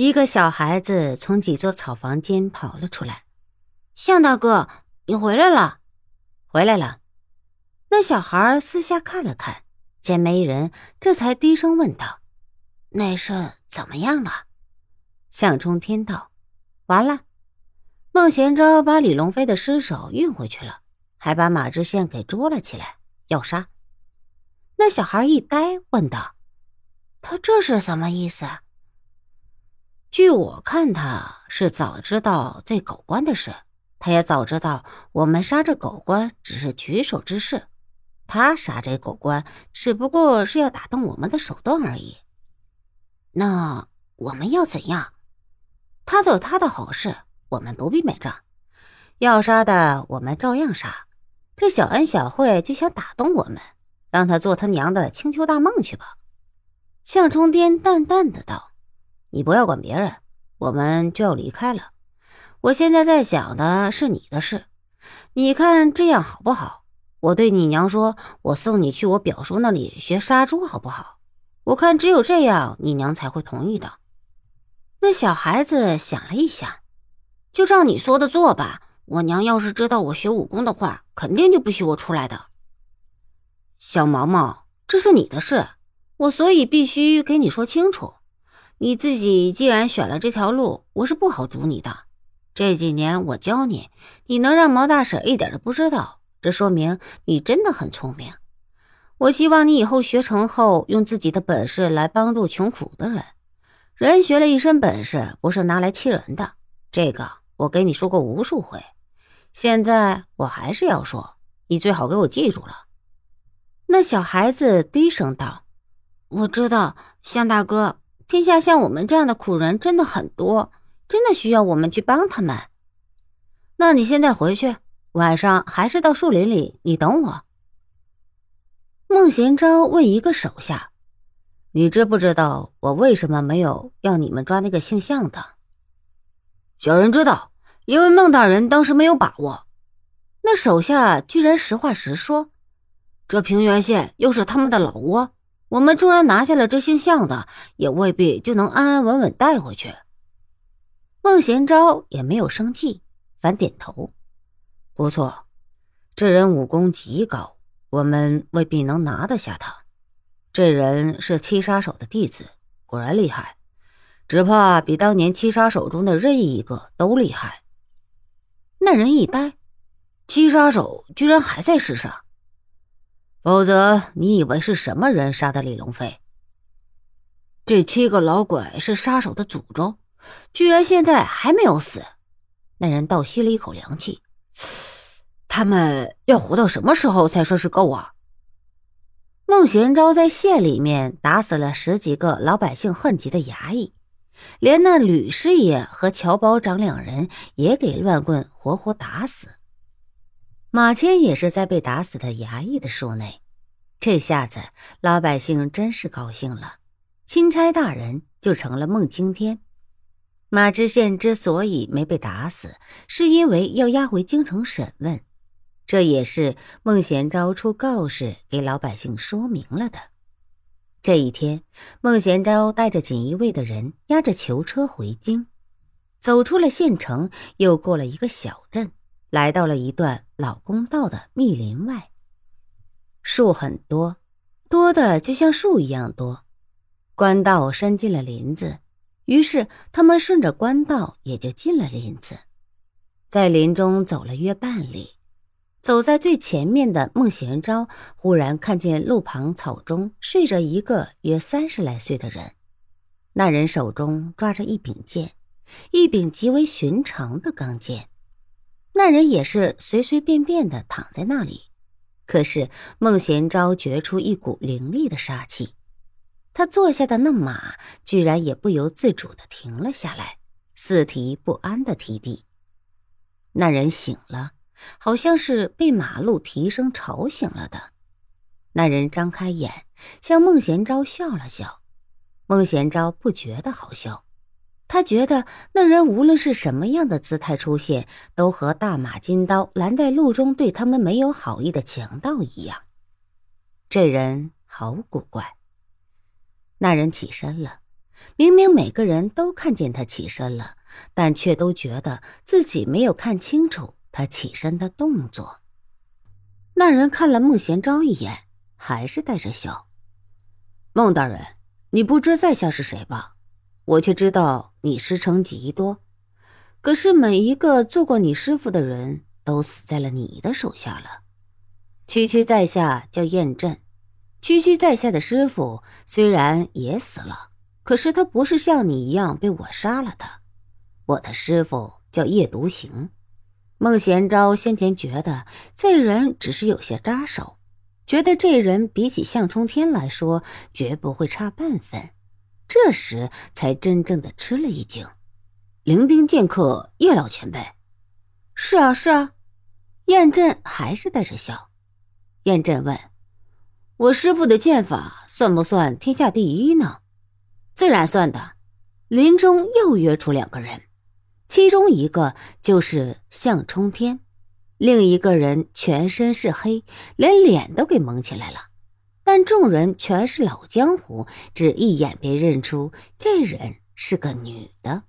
一个小孩子从几座草房间跑了出来。向大哥，你回来了，回来了。那小孩四下看了看，见没人，这才低声问道：“那是怎么样了？”向冲天道：“完了，孟贤昭把李龙飞的尸首运回去了，还把马知县给捉了起来，要杀。”那小孩一呆，问道：“他这是什么意思？”据我看，他是早知道这狗官的事。他也早知道我们杀这狗官只是举手之事，他杀这狗官只不过是要打动我们的手段而已。那我们要怎样？他做他的好事，我们不必买账。要杀的我们照样杀。这小恩小惠就想打动我们，让他做他娘的青丘大梦去吧。向冲天淡淡的道：“你不要管别人，我们就要离开了。”我现在在想的是你的事，你看这样好不好？我对你娘说，我送你去我表叔那里学杀猪，好不好？我看只有这样，你娘才会同意的。那小孩子想了一想，就照你说的做吧。我娘要是知道我学武功的话，肯定就不许我出来的。小毛毛，这是你的事，我所以必须给你说清楚。你自己既然选了这条路，我是不好阻你的。这几年我教你，你能让毛大婶一点都不知道，这说明你真的很聪明。我希望你以后学成后，用自己的本事来帮助穷苦的人。人学了一身本事，不是拿来欺人的。这个我给你说过无数回，现在我还是要说，你最好给我记住了。那小孩子低声道：“我知道，向大哥，天下像我们这样的苦人真的很多。”真的需要我们去帮他们？那你现在回去，晚上还是到树林里，你等我。孟贤昭问一个手下：“你知不知道我为什么没有要你们抓那个姓向的？”小人知道，因为孟大人当时没有把握。那手下居然实话实说：“这平原县又是他们的老窝，我们纵然拿下了这姓向的，也未必就能安安稳稳带回去。”孟贤昭也没有生气，反点头：“不错，这人武功极高，我们未必能拿得下他。这人是七杀手的弟子，果然厉害，只怕比当年七杀手中的任意一个都厉害。”那人一呆：“七杀手居然还在世上？否则你以为是什么人杀的李龙飞？这七个老鬼是杀手的祖宗。”居然现在还没有死，那人倒吸了一口凉气。他们要活到什么时候才算是够啊？孟玄昭在县里面打死了十几个老百姓恨极的衙役，连那吕师爷和乔保长两人也给乱棍活活打死。马谦也是在被打死的衙役的数内。这下子老百姓真是高兴了，钦差大人就成了孟青天。马知县之所以没被打死，是因为要押回京城审问，这也是孟贤昭出告示给老百姓说明了的。这一天，孟贤昭带着锦衣卫的人押着囚车回京，走出了县城，又过了一个小镇，来到了一段老公道的密林外。树很多，多的就像树一样多，官道伸进了林子。于是他们顺着官道，也就进了林子，在林中走了约半里，走在最前面的孟贤昭忽然看见路旁草中睡着一个约三十来岁的人，那人手中抓着一柄剑，一柄极为寻常的钢剑。那人也是随随便便的躺在那里，可是孟贤昭觉出一股凌厉的杀气。他坐下的那马居然也不由自主的停了下来，四蹄不安的踢地。那人醒了，好像是被马路蹄声吵醒了的。那人张开眼，向孟贤昭笑了笑。孟贤昭不觉得好笑，他觉得那人无论是什么样的姿态出现，都和大马金刀拦在路中对他们没有好意的强盗一样。这人好古怪。那人起身了，明明每个人都看见他起身了，但却都觉得自己没有看清楚他起身的动作。那人看了孟贤昭一眼，还是带着笑。孟大人，你不知在下是谁吧？我却知道你师承极多，可是每一个做过你师傅的人都死在了你的手下了。区区在下叫燕震，区区在下的师傅虽然也死了，可是他不是像你一样被我杀了的。我的师傅叫叶独行。孟贤昭先前觉得这人只是有些扎手。觉得这人比起向冲天来说，绝不会差半分。这时才真正的吃了一惊。伶仃剑客叶老前辈，是啊是啊。燕震还是带着笑。燕震问：“我师傅的剑法算不算天下第一呢？”自然算的。林中又约出两个人，其中一个就是向冲天。另一个人全身是黑，连脸都给蒙起来了，但众人全是老江湖，只一眼便认出这人是个女的。